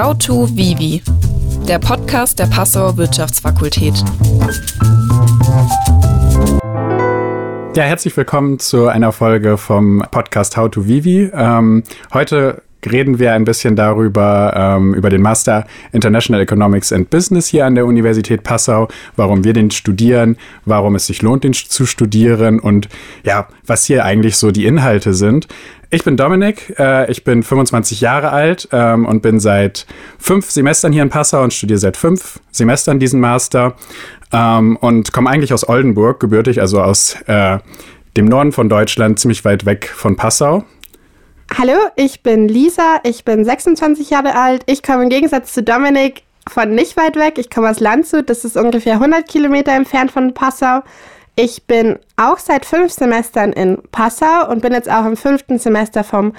How to Vivi, der Podcast der Passauer Wirtschaftsfakultät. Ja, herzlich willkommen zu einer Folge vom Podcast How to Vivi. Ähm, heute reden wir ein bisschen darüber, ähm, über den Master International Economics and Business hier an der Universität Passau, warum wir den studieren, warum es sich lohnt, den zu studieren und ja, was hier eigentlich so die Inhalte sind. Ich bin Dominik, äh, ich bin 25 Jahre alt ähm, und bin seit fünf Semestern hier in Passau und studiere seit fünf Semestern diesen Master ähm, und komme eigentlich aus Oldenburg, gebürtig, also aus äh, dem Norden von Deutschland, ziemlich weit weg von Passau. Hallo, ich bin Lisa, ich bin 26 Jahre alt. Ich komme im Gegensatz zu Dominik von nicht weit weg. Ich komme aus Landshut, das ist ungefähr 100 Kilometer entfernt von Passau. Ich bin auch seit fünf Semestern in Passau und bin jetzt auch im fünften Semester vom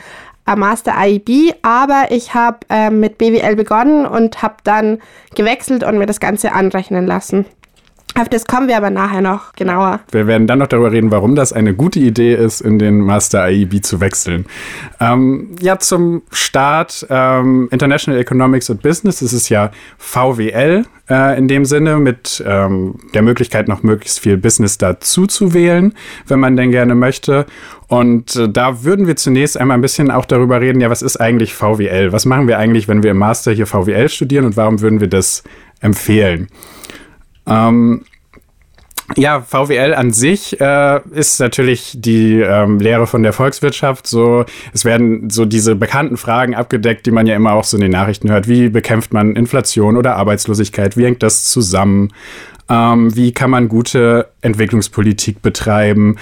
äh, Master IEB, aber ich habe äh, mit BWL begonnen und habe dann gewechselt und mir das Ganze anrechnen lassen. Auf das kommen wir aber nachher noch genauer. Wir werden dann noch darüber reden, warum das eine gute Idee ist, in den Master IEB zu wechseln. Ähm, ja, zum Start ähm, International Economics and Business. Das ist ja VWL äh, in dem Sinne mit ähm, der Möglichkeit, noch möglichst viel Business dazu zu wählen, wenn man denn gerne möchte. Und äh, da würden wir zunächst einmal ein bisschen auch darüber reden, ja, was ist eigentlich VWL? Was machen wir eigentlich, wenn wir im Master hier VWL studieren und warum würden wir das empfehlen? Ähm, ja, VWL an sich äh, ist natürlich die ähm, Lehre von der Volkswirtschaft. So, es werden so diese bekannten Fragen abgedeckt, die man ja immer auch so in den Nachrichten hört. Wie bekämpft man Inflation oder Arbeitslosigkeit? Wie hängt das zusammen? Ähm, wie kann man gute Entwicklungspolitik betreiben?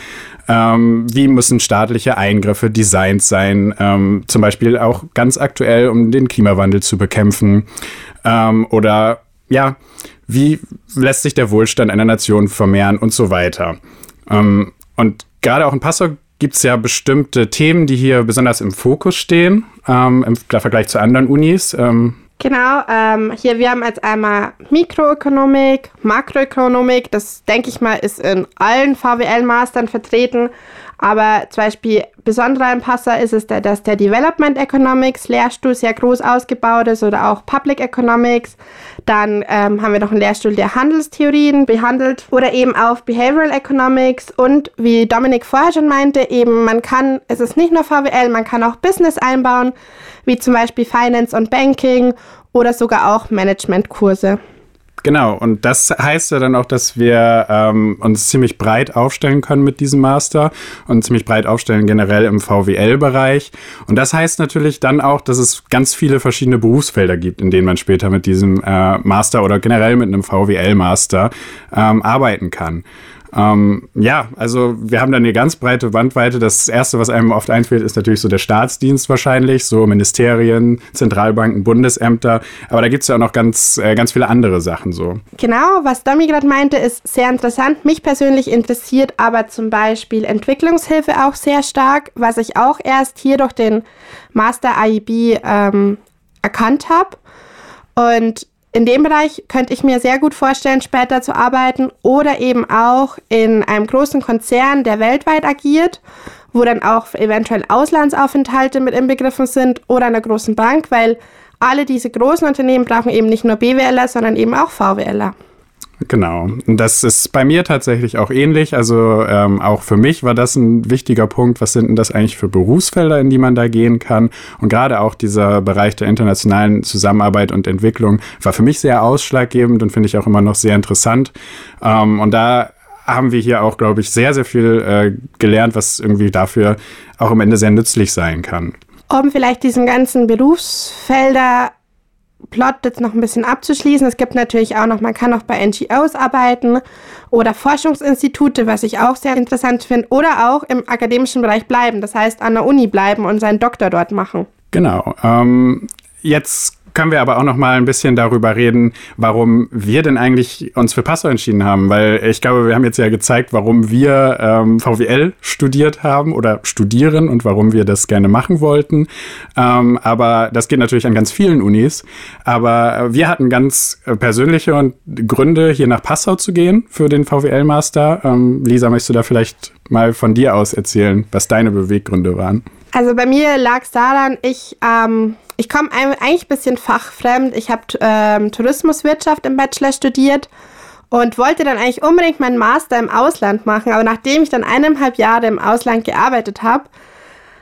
Ähm, wie müssen staatliche Eingriffe designt sein? Ähm, zum Beispiel auch ganz aktuell, um den Klimawandel zu bekämpfen. Ähm, oder ja, wie lässt sich der Wohlstand einer Nation vermehren und so weiter. Ähm, und gerade auch in Passau gibt es ja bestimmte Themen, die hier besonders im Fokus stehen, ähm, im Vergleich zu anderen Unis. Ähm, Genau, ähm, hier wir haben jetzt einmal Mikroökonomik, Makroökonomik, das denke ich mal ist in allen VWL-Mastern vertreten. Aber zum Beispiel besonderer Passer ist es, dass der Development Economics Lehrstuhl sehr groß ausgebaut ist oder auch Public Economics. Dann ähm, haben wir noch einen Lehrstuhl, der Handelstheorien behandelt oder eben auch Behavioral Economics. Und wie Dominik vorher schon meinte, eben man kann, es ist nicht nur VWL, man kann auch Business einbauen, wie zum Beispiel Finance und Banking oder sogar auch Managementkurse. Genau, und das heißt ja dann auch, dass wir ähm, uns ziemlich breit aufstellen können mit diesem Master und ziemlich breit aufstellen generell im VWL-Bereich. Und das heißt natürlich dann auch, dass es ganz viele verschiedene Berufsfelder gibt, in denen man später mit diesem äh, Master oder generell mit einem VWL-Master ähm, arbeiten kann. Ähm, ja, also wir haben dann eine ganz breite Bandweite. Das Erste, was einem oft einfällt, ist natürlich so der Staatsdienst wahrscheinlich, so Ministerien, Zentralbanken, Bundesämter. Aber da gibt es ja auch noch ganz, äh, ganz viele andere Sachen so. Genau, was Domi gerade meinte, ist sehr interessant. Mich persönlich interessiert aber zum Beispiel Entwicklungshilfe auch sehr stark, was ich auch erst hier durch den Master IEB ähm, erkannt habe. Und in dem Bereich könnte ich mir sehr gut vorstellen, später zu arbeiten oder eben auch in einem großen Konzern, der weltweit agiert, wo dann auch eventuell Auslandsaufenthalte mit inbegriffen sind oder einer großen Bank, weil alle diese großen Unternehmen brauchen eben nicht nur BWLer, sondern eben auch VWLer. Genau. Das ist bei mir tatsächlich auch ähnlich. Also ähm, auch für mich war das ein wichtiger Punkt. Was sind denn das eigentlich für Berufsfelder, in die man da gehen kann? Und gerade auch dieser Bereich der internationalen Zusammenarbeit und Entwicklung war für mich sehr ausschlaggebend und finde ich auch immer noch sehr interessant. Ähm, und da haben wir hier auch, glaube ich, sehr, sehr viel äh, gelernt, was irgendwie dafür auch am Ende sehr nützlich sein kann. Um vielleicht diesen ganzen Berufsfelder Plot jetzt noch ein bisschen abzuschließen. Es gibt natürlich auch noch, man kann auch bei NGOs arbeiten oder Forschungsinstitute, was ich auch sehr interessant finde, oder auch im akademischen Bereich bleiben. Das heißt, an der Uni bleiben und seinen Doktor dort machen. Genau. Ähm, jetzt können wir aber auch noch mal ein bisschen darüber reden, warum wir denn eigentlich uns für Passau entschieden haben. Weil ich glaube, wir haben jetzt ja gezeigt, warum wir ähm, VWL studiert haben oder studieren und warum wir das gerne machen wollten. Ähm, aber das geht natürlich an ganz vielen Unis. Aber wir hatten ganz persönliche Gründe, hier nach Passau zu gehen für den VWL-Master. Ähm, Lisa, möchtest du da vielleicht mal von dir aus erzählen, was deine Beweggründe waren? Also bei mir lag es daran, ich, ähm, ich komme eigentlich ein bisschen fachfremd. Ich habe ähm, Tourismuswirtschaft im Bachelor studiert und wollte dann eigentlich unbedingt meinen Master im Ausland machen. Aber nachdem ich dann eineinhalb Jahre im Ausland gearbeitet habe,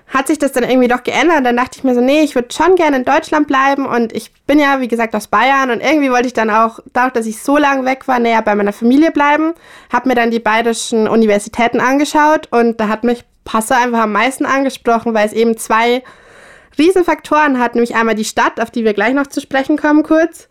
hat sich das dann irgendwie doch geändert. Dann dachte ich mir so, nee, ich würde schon gerne in Deutschland bleiben. Und ich bin ja, wie gesagt, aus Bayern. Und irgendwie wollte ich dann auch, dadurch, dass ich so lange weg war, näher bei meiner Familie bleiben. Habe mir dann die bayerischen Universitäten angeschaut. Und da hat mich Passau einfach am meisten angesprochen, weil es eben zwei Riesenfaktoren hat. Nämlich einmal die Stadt, auf die wir gleich noch zu sprechen kommen kurz.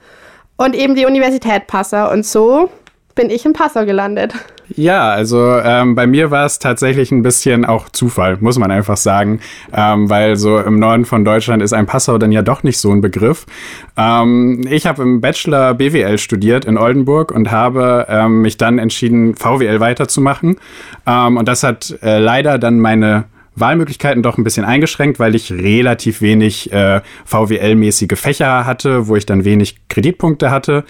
Und eben die Universität Passau. Und so bin ich in Passau gelandet. Ja, also ähm, bei mir war es tatsächlich ein bisschen auch Zufall, muss man einfach sagen, ähm, weil so im Norden von Deutschland ist ein Passau dann ja doch nicht so ein Begriff. Ähm, ich habe im Bachelor BWL studiert in Oldenburg und habe ähm, mich dann entschieden, VWL weiterzumachen. Ähm, und das hat äh, leider dann meine Wahlmöglichkeiten doch ein bisschen eingeschränkt, weil ich relativ wenig äh, VWL-mäßige Fächer hatte, wo ich dann wenig Kreditpunkte hatte.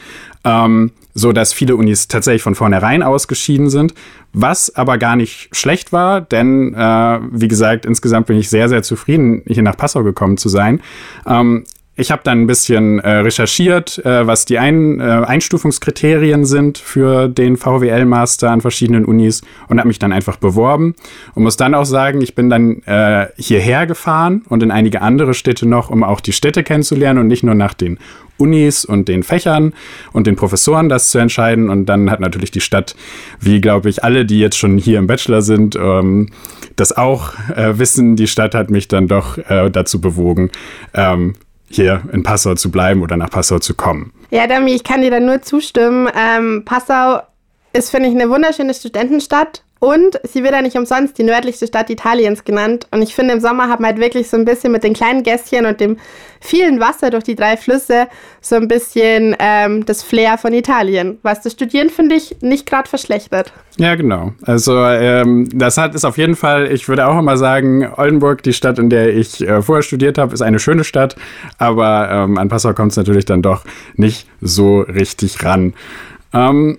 Ähm, so dass viele Unis tatsächlich von vornherein ausgeschieden sind, was aber gar nicht schlecht war, denn äh, wie gesagt, insgesamt bin ich sehr, sehr zufrieden, hier nach Passau gekommen zu sein. Ähm, ich habe dann ein bisschen äh, recherchiert, äh, was die ein, äh, Einstufungskriterien sind für den VWL-Master an verschiedenen Unis und habe mich dann einfach beworben und muss dann auch sagen, ich bin dann äh, hierher gefahren und in einige andere Städte noch, um auch die Städte kennenzulernen und nicht nur nach den Unis und den Fächern und den Professoren das zu entscheiden. Und dann hat natürlich die Stadt, wie glaube ich alle, die jetzt schon hier im Bachelor sind, ähm, das auch äh, wissen. Die Stadt hat mich dann doch äh, dazu bewogen, ähm, hier in Passau zu bleiben oder nach Passau zu kommen. Ja, Dami, ich kann dir da nur zustimmen. Ähm, Passau ist, finde ich, eine wunderschöne Studentenstadt. Und sie wird ja nicht umsonst die nördlichste Stadt Italiens genannt. Und ich finde, im Sommer hat man halt wirklich so ein bisschen mit den kleinen Gässchen und dem vielen Wasser durch die drei Flüsse so ein bisschen ähm, das Flair von Italien. Was das Studieren, finde ich, nicht gerade verschlechtert. Ja, genau. Also ähm, das hat ist auf jeden Fall, ich würde auch immer sagen, Oldenburg, die Stadt, in der ich äh, vorher studiert habe, ist eine schöne Stadt. Aber ähm, an Passau kommt es natürlich dann doch nicht so richtig ran. Ähm,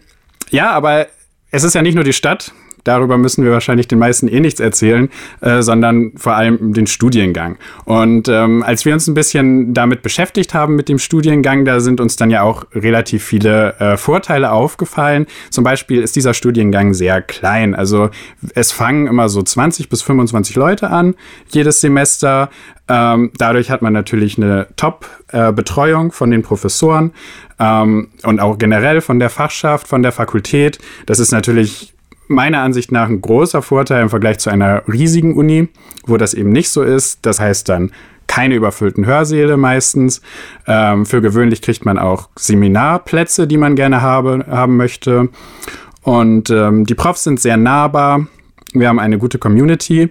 ja, aber es ist ja nicht nur die Stadt, darüber müssen wir wahrscheinlich den meisten eh nichts erzählen, äh, sondern vor allem den Studiengang. Und ähm, als wir uns ein bisschen damit beschäftigt haben mit dem Studiengang, da sind uns dann ja auch relativ viele äh, Vorteile aufgefallen. Zum Beispiel ist dieser Studiengang sehr klein. Also es fangen immer so 20 bis 25 Leute an, jedes Semester. Ähm, dadurch hat man natürlich eine Top-Betreuung äh, von den Professoren ähm, und auch generell von der Fachschaft, von der Fakultät. Das ist natürlich meiner Ansicht nach ein großer Vorteil im Vergleich zu einer riesigen Uni, wo das eben nicht so ist. Das heißt dann keine überfüllten Hörsäle meistens. Ähm, für gewöhnlich kriegt man auch Seminarplätze, die man gerne habe, haben möchte. Und ähm, die Profs sind sehr nahbar. Wir haben eine gute Community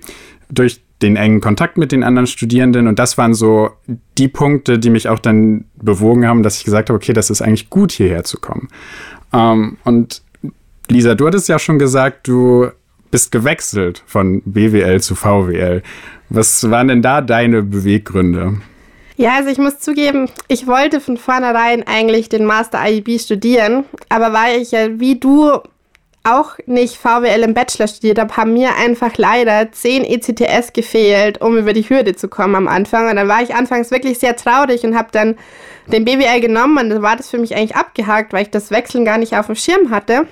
durch den engen Kontakt mit den anderen Studierenden. Und das waren so die Punkte, die mich auch dann bewogen haben, dass ich gesagt habe, okay, das ist eigentlich gut, hierher zu kommen. Ähm, und Lisa, du hattest ja schon gesagt, du bist gewechselt von BWL zu VWL. Was waren denn da deine Beweggründe? Ja, also ich muss zugeben, ich wollte von vornherein eigentlich den Master IEB studieren, aber weil ich ja wie du auch nicht VWL im Bachelor studiert habe, haben mir einfach leider 10 ECTS gefehlt, um über die Hürde zu kommen am Anfang. Und dann war ich anfangs wirklich sehr traurig und habe dann den BWL genommen und dann war das für mich eigentlich abgehakt, weil ich das Wechseln gar nicht auf dem Schirm hatte.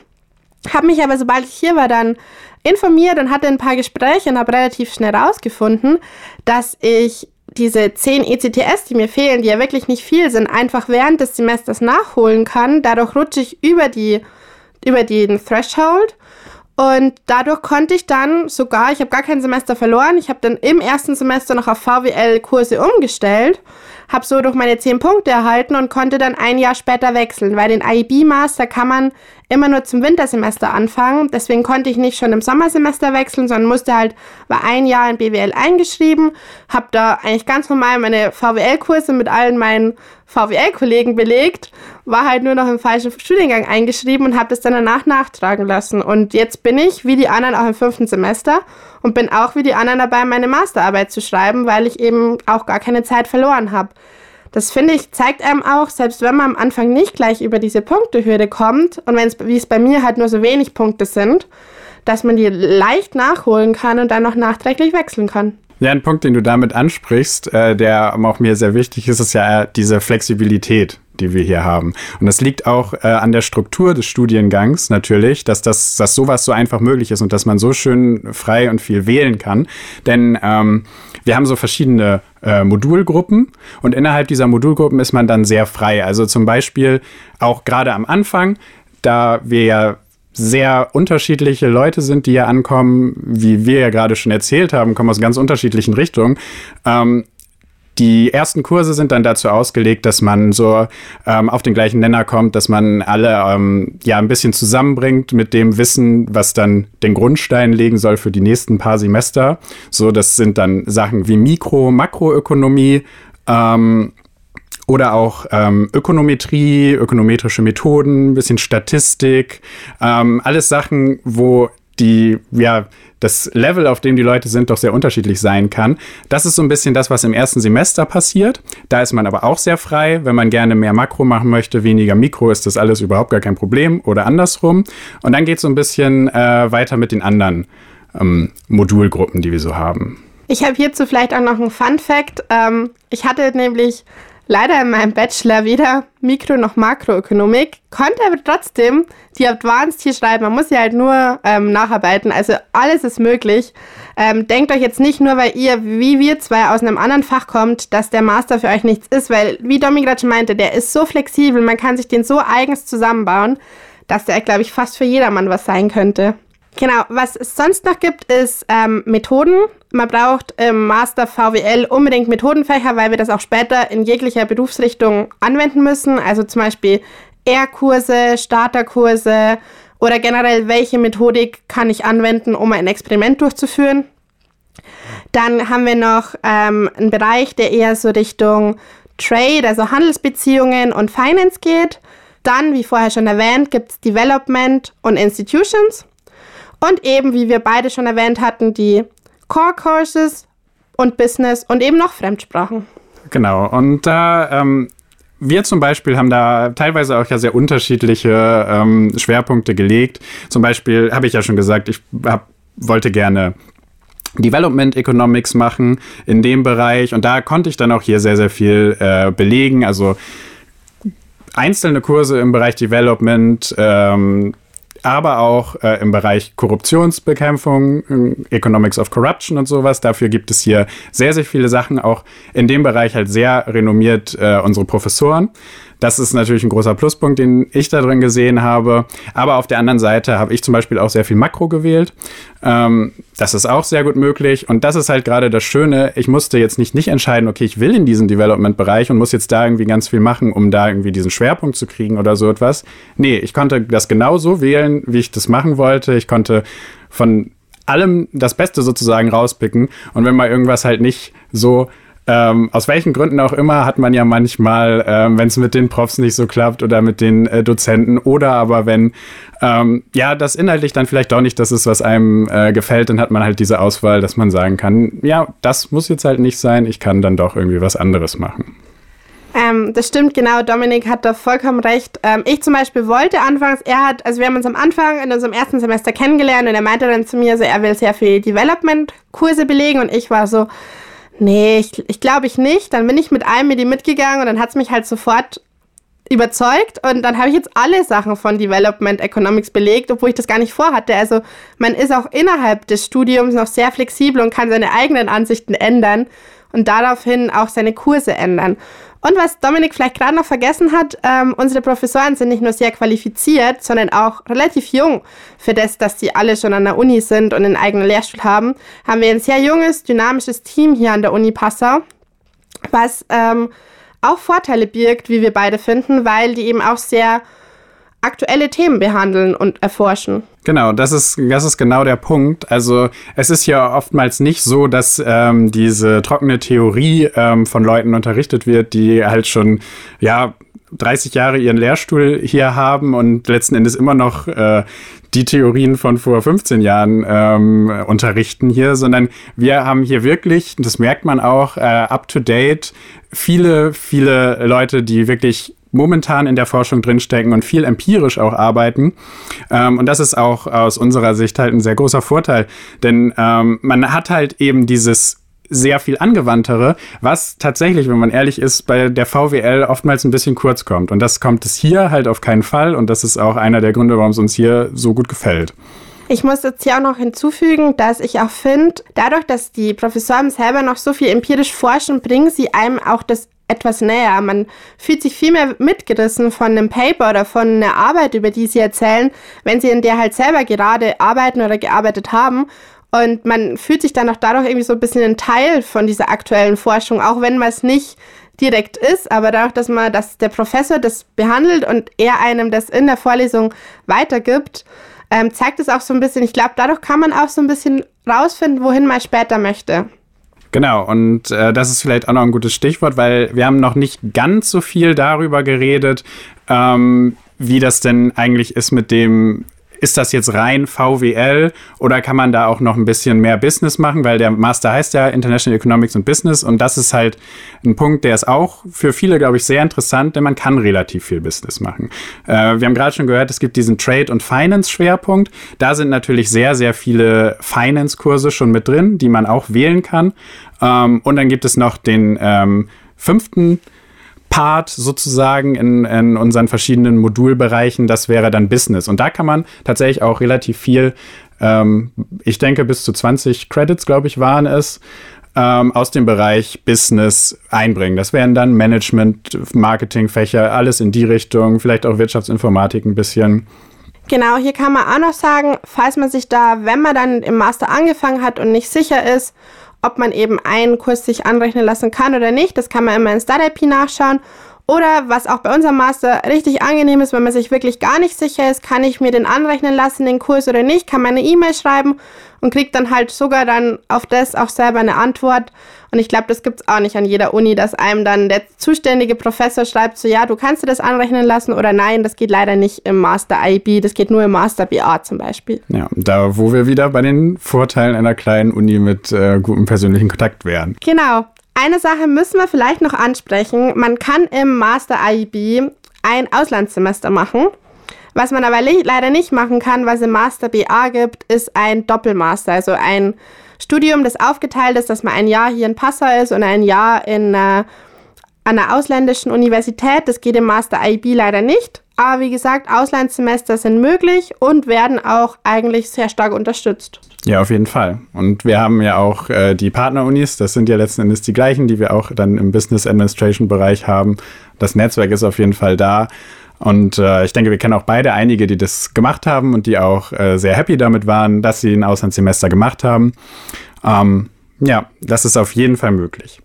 Habe mich aber, sobald ich hier war, dann informiert und hatte ein paar Gespräche und habe relativ schnell rausgefunden, dass ich diese 10 ECTS, die mir fehlen, die ja wirklich nicht viel sind, einfach während des Semesters nachholen kann. Dadurch rutsche ich über, die, über den Threshold. Und dadurch konnte ich dann sogar, ich habe gar kein Semester verloren, ich habe dann im ersten Semester noch auf VWL-Kurse umgestellt habe so durch meine 10 Punkte erhalten und konnte dann ein Jahr später wechseln, weil den IB-Master kann man immer nur zum Wintersemester anfangen. Deswegen konnte ich nicht schon im Sommersemester wechseln, sondern musste halt, war ein Jahr in BWL eingeschrieben, habe da eigentlich ganz normal meine VWL-Kurse mit allen meinen VWL-Kollegen belegt, war halt nur noch im falschen Studiengang eingeschrieben und habe das dann danach nachtragen lassen. Und jetzt bin ich, wie die anderen, auch im fünften Semester und bin auch wie die anderen dabei, meine Masterarbeit zu schreiben, weil ich eben auch gar keine Zeit verloren habe. Das finde ich, zeigt einem auch, selbst wenn man am Anfang nicht gleich über diese Punktehürde kommt und wenn es, wie es bei mir halt nur so wenig Punkte sind, dass man die leicht nachholen kann und dann noch nachträglich wechseln kann. Ja, ein Punkt, den du damit ansprichst, äh, der auch mir sehr wichtig ist, ist ja diese Flexibilität, die wir hier haben. Und das liegt auch äh, an der Struktur des Studiengangs natürlich, dass das, dass sowas so einfach möglich ist und dass man so schön frei und viel wählen kann. Denn ähm, wir haben so verschiedene äh, Modulgruppen und innerhalb dieser Modulgruppen ist man dann sehr frei. Also zum Beispiel auch gerade am Anfang, da wir ja sehr unterschiedliche Leute sind, die hier ankommen, wie wir ja gerade schon erzählt haben, kommen aus ganz unterschiedlichen Richtungen. Ähm, die ersten Kurse sind dann dazu ausgelegt, dass man so ähm, auf den gleichen Nenner kommt, dass man alle ähm, ja ein bisschen zusammenbringt mit dem Wissen, was dann den Grundstein legen soll für die nächsten paar Semester. So, das sind dann Sachen wie Mikro-, Makroökonomie, ähm, oder auch ähm, Ökonometrie, ökonometrische Methoden, ein bisschen Statistik, ähm, alles Sachen, wo die, ja, das Level, auf dem die Leute sind, doch sehr unterschiedlich sein kann. Das ist so ein bisschen das, was im ersten Semester passiert. Da ist man aber auch sehr frei. Wenn man gerne mehr Makro machen möchte, weniger Mikro, ist das alles überhaupt gar kein Problem oder andersrum. Und dann geht es so ein bisschen äh, weiter mit den anderen ähm, Modulgruppen, die wir so haben. Ich habe hierzu vielleicht auch noch einen Fun Fact. Ähm, ich hatte nämlich leider in meinem Bachelor weder Mikro- noch Makroökonomik, konnte aber trotzdem die Advanced hier schreiben. Man muss sie halt nur ähm, nacharbeiten. Also alles ist möglich. Ähm, denkt euch jetzt nicht nur, weil ihr, wie wir zwei, aus einem anderen Fach kommt, dass der Master für euch nichts ist, weil, wie Domi gerade schon meinte, der ist so flexibel, man kann sich den so eigens zusammenbauen, dass der, glaube ich, fast für jedermann was sein könnte. Genau, was es sonst noch gibt, ist ähm, Methoden. Man braucht im Master VWL unbedingt Methodenfächer, weil wir das auch später in jeglicher Berufsrichtung anwenden müssen. Also zum Beispiel R-Kurse, Starterkurse oder generell, welche Methodik kann ich anwenden, um ein Experiment durchzuführen. Dann haben wir noch ähm, einen Bereich, der eher so Richtung Trade, also Handelsbeziehungen und Finance geht. Dann, wie vorher schon erwähnt, gibt es Development und Institutions. Und eben, wie wir beide schon erwähnt hatten, die Core Courses und Business und eben noch Fremdsprachen. Genau, und da ähm, wir zum Beispiel haben da teilweise auch ja sehr unterschiedliche ähm, Schwerpunkte gelegt. Zum Beispiel habe ich ja schon gesagt, ich hab, wollte gerne Development Economics machen in dem Bereich und da konnte ich dann auch hier sehr, sehr viel äh, belegen. Also einzelne Kurse im Bereich Development, ähm, aber auch äh, im Bereich Korruptionsbekämpfung, äh, Economics of Corruption und sowas. Dafür gibt es hier sehr, sehr viele Sachen, auch in dem Bereich halt sehr renommiert äh, unsere Professoren. Das ist natürlich ein großer Pluspunkt, den ich da drin gesehen habe. Aber auf der anderen Seite habe ich zum Beispiel auch sehr viel Makro gewählt. Ähm, das ist auch sehr gut möglich. Und das ist halt gerade das Schöne. Ich musste jetzt nicht, nicht entscheiden, okay, ich will in diesen Development-Bereich und muss jetzt da irgendwie ganz viel machen, um da irgendwie diesen Schwerpunkt zu kriegen oder so etwas. Nee, ich konnte das genauso wählen, wie ich das machen wollte. Ich konnte von allem das Beste sozusagen rauspicken. Und wenn mal irgendwas halt nicht so ähm, aus welchen Gründen auch immer hat man ja manchmal, ähm, wenn es mit den Profs nicht so klappt oder mit den äh, Dozenten oder aber wenn ähm, ja das inhaltlich dann vielleicht doch nicht das ist, was einem äh, gefällt, dann hat man halt diese Auswahl, dass man sagen kann, ja, das muss jetzt halt nicht sein, ich kann dann doch irgendwie was anderes machen. Ähm, das stimmt, genau. Dominik hat da vollkommen recht. Ähm, ich zum Beispiel wollte anfangs, er hat, also wir haben uns am Anfang in unserem ersten Semester kennengelernt und er meinte dann zu mir so, er will sehr viel Development-Kurse belegen und ich war so, nee, ich, ich glaube ich nicht. Dann bin ich mit einem Medi mitgegangen und dann hat es mich halt sofort überzeugt und dann habe ich jetzt alle Sachen von Development Economics belegt, obwohl ich das gar nicht vorhatte. Also man ist auch innerhalb des Studiums noch sehr flexibel und kann seine eigenen Ansichten ändern und daraufhin auch seine Kurse ändern. Und was Dominik vielleicht gerade noch vergessen hat, ähm, unsere Professoren sind nicht nur sehr qualifiziert, sondern auch relativ jung. Für das, dass sie alle schon an der Uni sind und einen eigenen Lehrstuhl haben, haben wir ein sehr junges, dynamisches Team hier an der Uni Passau, was ähm, auch Vorteile birgt, wie wir beide finden, weil die eben auch sehr aktuelle Themen behandeln und erforschen. Genau, das ist, das ist genau der Punkt. Also es ist ja oftmals nicht so, dass ähm, diese trockene Theorie ähm, von Leuten unterrichtet wird, die halt schon, ja, 30 Jahre ihren Lehrstuhl hier haben und letzten Endes immer noch äh, die Theorien von vor 15 Jahren ähm, unterrichten hier, sondern wir haben hier wirklich, das merkt man auch, äh, up-to-date, viele, viele Leute, die wirklich momentan in der Forschung drinstecken und viel empirisch auch arbeiten. Ähm, und das ist auch aus unserer Sicht halt ein sehr großer Vorteil, denn ähm, man hat halt eben dieses sehr viel angewandtere, was tatsächlich, wenn man ehrlich ist, bei der VWL oftmals ein bisschen kurz kommt. Und das kommt es hier halt auf keinen Fall. Und das ist auch einer der Gründe, warum es uns hier so gut gefällt. Ich muss jetzt hier auch noch hinzufügen, dass ich auch finde, dadurch, dass die Professoren selber noch so viel empirisch forschen, bringen sie einem auch das etwas näher. Man fühlt sich viel mehr mitgerissen von einem Paper oder von einer Arbeit, über die sie erzählen, wenn sie in der halt selber gerade arbeiten oder gearbeitet haben. Und man fühlt sich dann auch dadurch irgendwie so ein bisschen ein Teil von dieser aktuellen Forschung, auch wenn man es nicht direkt ist, aber dadurch, dass man, dass der Professor das behandelt und er einem das in der Vorlesung weitergibt, ähm, zeigt es auch so ein bisschen, ich glaube, dadurch kann man auch so ein bisschen rausfinden, wohin man später möchte. Genau, und äh, das ist vielleicht auch noch ein gutes Stichwort, weil wir haben noch nicht ganz so viel darüber geredet, ähm, wie das denn eigentlich ist mit dem ist das jetzt rein VWL oder kann man da auch noch ein bisschen mehr Business machen? Weil der Master heißt ja International Economics und Business und das ist halt ein Punkt, der ist auch für viele, glaube ich, sehr interessant, denn man kann relativ viel Business machen. Äh, wir haben gerade schon gehört, es gibt diesen Trade- und Finance-Schwerpunkt. Da sind natürlich sehr, sehr viele Finance-Kurse schon mit drin, die man auch wählen kann. Ähm, und dann gibt es noch den ähm, fünften Part sozusagen in, in unseren verschiedenen Modulbereichen, das wäre dann Business. Und da kann man tatsächlich auch relativ viel, ähm, ich denke bis zu 20 Credits, glaube ich, waren es, ähm, aus dem Bereich Business einbringen. Das wären dann Management, Marketingfächer, alles in die Richtung, vielleicht auch Wirtschaftsinformatik ein bisschen. Genau, hier kann man auch noch sagen, falls man sich da, wenn man dann im Master angefangen hat und nicht sicher ist, ob man eben einen Kurs sich anrechnen lassen kann oder nicht. Das kann man immer in StarIP nachschauen. Oder was auch bei unserem Master richtig angenehm ist, wenn man sich wirklich gar nicht sicher ist, kann ich mir den anrechnen lassen, den Kurs oder nicht, kann man eine E-Mail schreiben und kriegt dann halt sogar dann auf das auch selber eine Antwort. Und ich glaube, das gibt es auch nicht an jeder Uni, dass einem dann der zuständige Professor schreibt, so ja, du kannst dir das anrechnen lassen oder nein, das geht leider nicht im Master IB, das geht nur im Master BA zum Beispiel. Ja, da wo wir wieder bei den Vorteilen einer kleinen Uni mit äh, gutem persönlichen Kontakt wären. Genau. Eine Sache müssen wir vielleicht noch ansprechen. Man kann im Master IB ein Auslandssemester machen. Was man aber leider nicht machen kann, was im Master BA gibt, ist ein Doppelmaster, also ein Studium, das aufgeteilt ist, dass man ein Jahr hier in Passau ist und ein Jahr in, äh, einer ausländischen Universität. Das geht im Master IB leider nicht. Aber wie gesagt, Auslandssemester sind möglich und werden auch eigentlich sehr stark unterstützt. Ja, auf jeden Fall. Und wir haben ja auch äh, die Partnerunis, das sind ja letzten Endes die gleichen, die wir auch dann im Business Administration Bereich haben. Das Netzwerk ist auf jeden Fall da. Und äh, ich denke, wir kennen auch beide einige, die das gemacht haben und die auch äh, sehr happy damit waren, dass sie ein Auslandssemester gemacht haben. Ähm, ja, das ist auf jeden Fall möglich.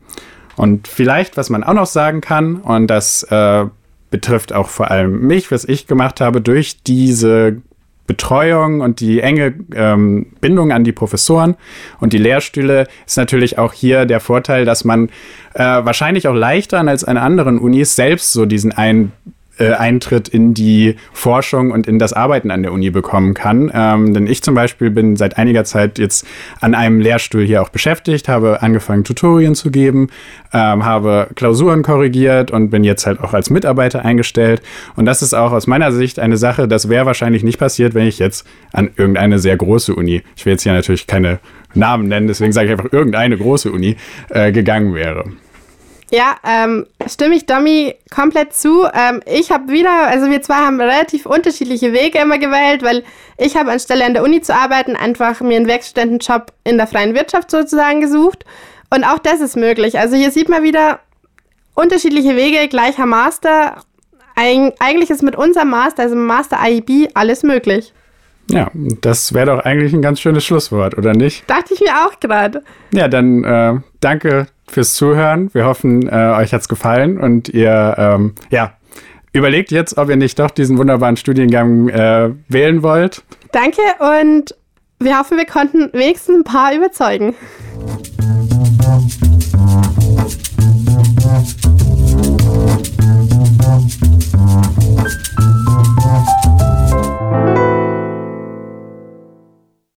Und vielleicht, was man auch noch sagen kann, und das äh, betrifft auch vor allem mich, was ich gemacht habe, durch diese Betreuung und die enge ähm, Bindung an die Professoren und die Lehrstühle ist natürlich auch hier der Vorteil, dass man äh, wahrscheinlich auch leichter als an anderen Unis selbst so diesen einen äh, Eintritt in die Forschung und in das Arbeiten an der Uni bekommen kann. Ähm, denn ich zum Beispiel bin seit einiger Zeit jetzt an einem Lehrstuhl hier auch beschäftigt, habe angefangen, Tutorien zu geben, ähm, habe Klausuren korrigiert und bin jetzt halt auch als Mitarbeiter eingestellt. Und das ist auch aus meiner Sicht eine Sache, das wäre wahrscheinlich nicht passiert, wenn ich jetzt an irgendeine sehr große Uni, ich will jetzt hier natürlich keine Namen nennen, deswegen sage ich einfach irgendeine große Uni, äh, gegangen wäre. Ja, ähm, stimme ich Domi komplett zu. Ähm, ich habe wieder, also wir zwei haben relativ unterschiedliche Wege immer gewählt, weil ich habe anstelle an der Uni zu arbeiten, einfach mir einen Werkstudentenjob in der freien Wirtschaft sozusagen gesucht. Und auch das ist möglich. Also hier sieht man wieder unterschiedliche Wege, gleicher Master. Eig eigentlich ist mit unserem Master, also Master IEB, alles möglich. Ja, das wäre doch eigentlich ein ganz schönes Schlusswort, oder nicht? Dachte ich mir auch gerade. Ja, dann äh, danke fürs Zuhören. Wir hoffen, äh, euch hat's gefallen und ihr, ähm, ja, überlegt jetzt, ob ihr nicht doch diesen wunderbaren Studiengang äh, wählen wollt. Danke und wir hoffen, wir konnten wenigstens ein paar überzeugen.